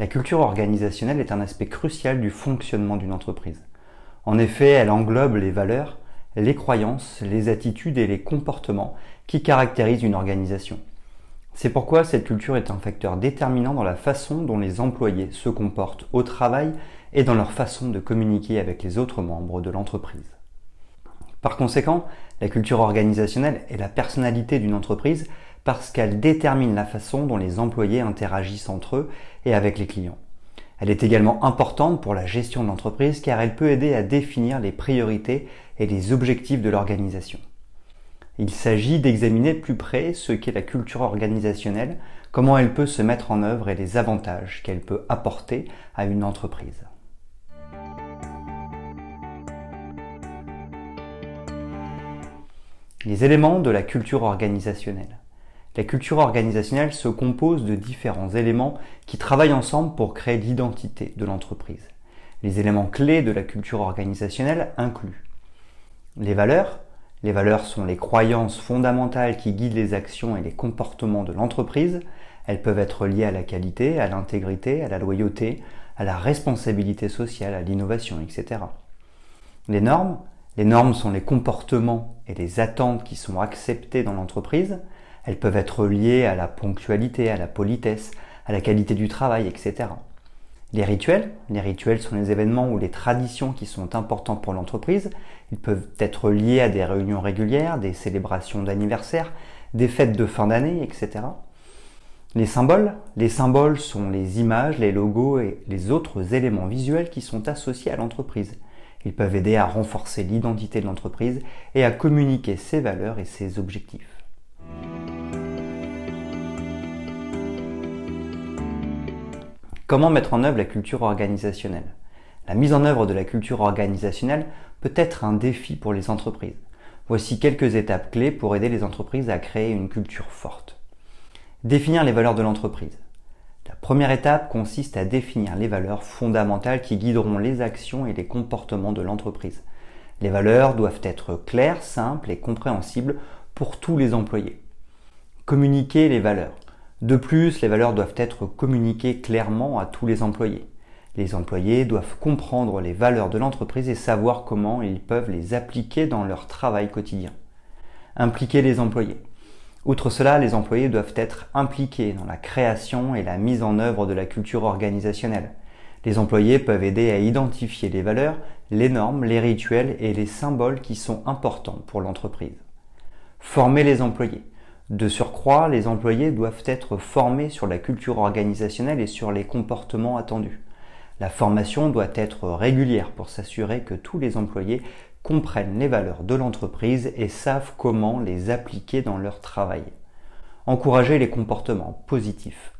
La culture organisationnelle est un aspect crucial du fonctionnement d'une entreprise. En effet, elle englobe les valeurs, les croyances, les attitudes et les comportements qui caractérisent une organisation. C'est pourquoi cette culture est un facteur déterminant dans la façon dont les employés se comportent au travail et dans leur façon de communiquer avec les autres membres de l'entreprise. Par conséquent, la culture organisationnelle est la personnalité d'une entreprise parce qu'elle détermine la façon dont les employés interagissent entre eux et avec les clients. Elle est également importante pour la gestion de l'entreprise car elle peut aider à définir les priorités et les objectifs de l'organisation. Il s'agit d'examiner de plus près ce qu'est la culture organisationnelle, comment elle peut se mettre en œuvre et les avantages qu'elle peut apporter à une entreprise. Les éléments de la culture organisationnelle. La culture organisationnelle se compose de différents éléments qui travaillent ensemble pour créer l'identité de l'entreprise. Les éléments clés de la culture organisationnelle incluent les valeurs. Les valeurs sont les croyances fondamentales qui guident les actions et les comportements de l'entreprise. Elles peuvent être liées à la qualité, à l'intégrité, à la loyauté, à la responsabilité sociale, à l'innovation, etc. Les normes. Les normes sont les comportements et les attentes qui sont acceptés dans l'entreprise. Elles peuvent être liées à la ponctualité, à la politesse, à la qualité du travail, etc. Les rituels, les rituels sont les événements ou les traditions qui sont importants pour l'entreprise. Ils peuvent être liés à des réunions régulières, des célébrations d'anniversaire, des fêtes de fin d'année, etc. Les symboles, les symboles sont les images, les logos et les autres éléments visuels qui sont associés à l'entreprise. Ils peuvent aider à renforcer l'identité de l'entreprise et à communiquer ses valeurs et ses objectifs. Comment mettre en œuvre la culture organisationnelle? La mise en œuvre de la culture organisationnelle peut être un défi pour les entreprises. Voici quelques étapes clés pour aider les entreprises à créer une culture forte. Définir les valeurs de l'entreprise. La première étape consiste à définir les valeurs fondamentales qui guideront les actions et les comportements de l'entreprise. Les valeurs doivent être claires, simples et compréhensibles pour tous les employés. Communiquer les valeurs. De plus, les valeurs doivent être communiquées clairement à tous les employés. Les employés doivent comprendre les valeurs de l'entreprise et savoir comment ils peuvent les appliquer dans leur travail quotidien. Impliquer les employés. Outre cela, les employés doivent être impliqués dans la création et la mise en œuvre de la culture organisationnelle. Les employés peuvent aider à identifier les valeurs, les normes, les rituels et les symboles qui sont importants pour l'entreprise. Former les employés. De surcroît, les employés doivent être formés sur la culture organisationnelle et sur les comportements attendus. La formation doit être régulière pour s'assurer que tous les employés comprennent les valeurs de l'entreprise et savent comment les appliquer dans leur travail. Encourager les comportements positifs.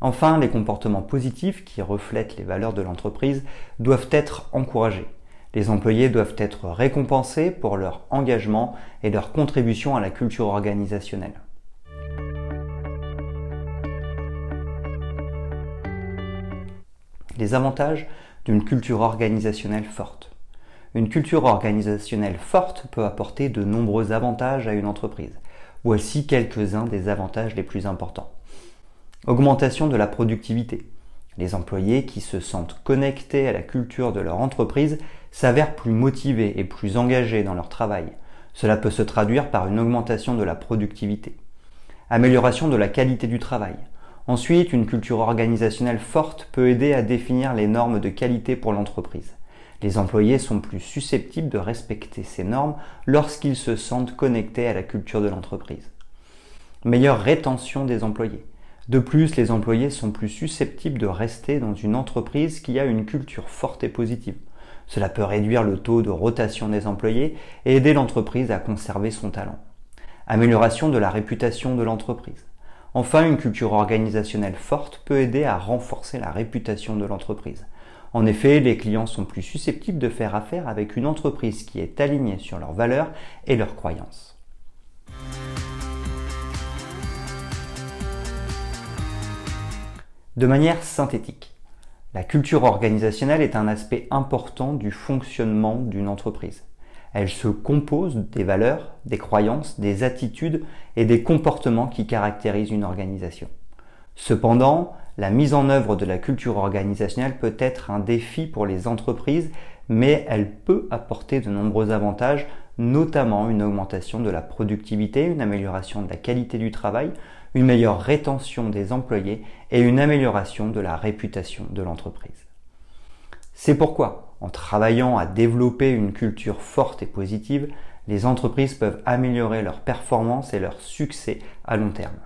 Enfin, les comportements positifs qui reflètent les valeurs de l'entreprise doivent être encouragés. Les employés doivent être récompensés pour leur engagement et leur contribution à la culture organisationnelle. Les avantages d'une culture organisationnelle forte. Une culture organisationnelle forte peut apporter de nombreux avantages à une entreprise. Voici quelques-uns des avantages les plus importants. Augmentation de la productivité. Les employés qui se sentent connectés à la culture de leur entreprise s'avèrent plus motivés et plus engagés dans leur travail. Cela peut se traduire par une augmentation de la productivité. Amélioration de la qualité du travail. Ensuite, une culture organisationnelle forte peut aider à définir les normes de qualité pour l'entreprise. Les employés sont plus susceptibles de respecter ces normes lorsqu'ils se sentent connectés à la culture de l'entreprise. Meilleure rétention des employés. De plus, les employés sont plus susceptibles de rester dans une entreprise qui a une culture forte et positive. Cela peut réduire le taux de rotation des employés et aider l'entreprise à conserver son talent. Amélioration de la réputation de l'entreprise. Enfin, une culture organisationnelle forte peut aider à renforcer la réputation de l'entreprise. En effet, les clients sont plus susceptibles de faire affaire avec une entreprise qui est alignée sur leurs valeurs et leurs croyances. De manière synthétique, la culture organisationnelle est un aspect important du fonctionnement d'une entreprise. Elle se compose des valeurs, des croyances, des attitudes et des comportements qui caractérisent une organisation. Cependant, la mise en œuvre de la culture organisationnelle peut être un défi pour les entreprises, mais elle peut apporter de nombreux avantages, notamment une augmentation de la productivité, une amélioration de la qualité du travail, une meilleure rétention des employés et une amélioration de la réputation de l'entreprise. C'est pourquoi, en travaillant à développer une culture forte et positive, les entreprises peuvent améliorer leur performance et leur succès à long terme.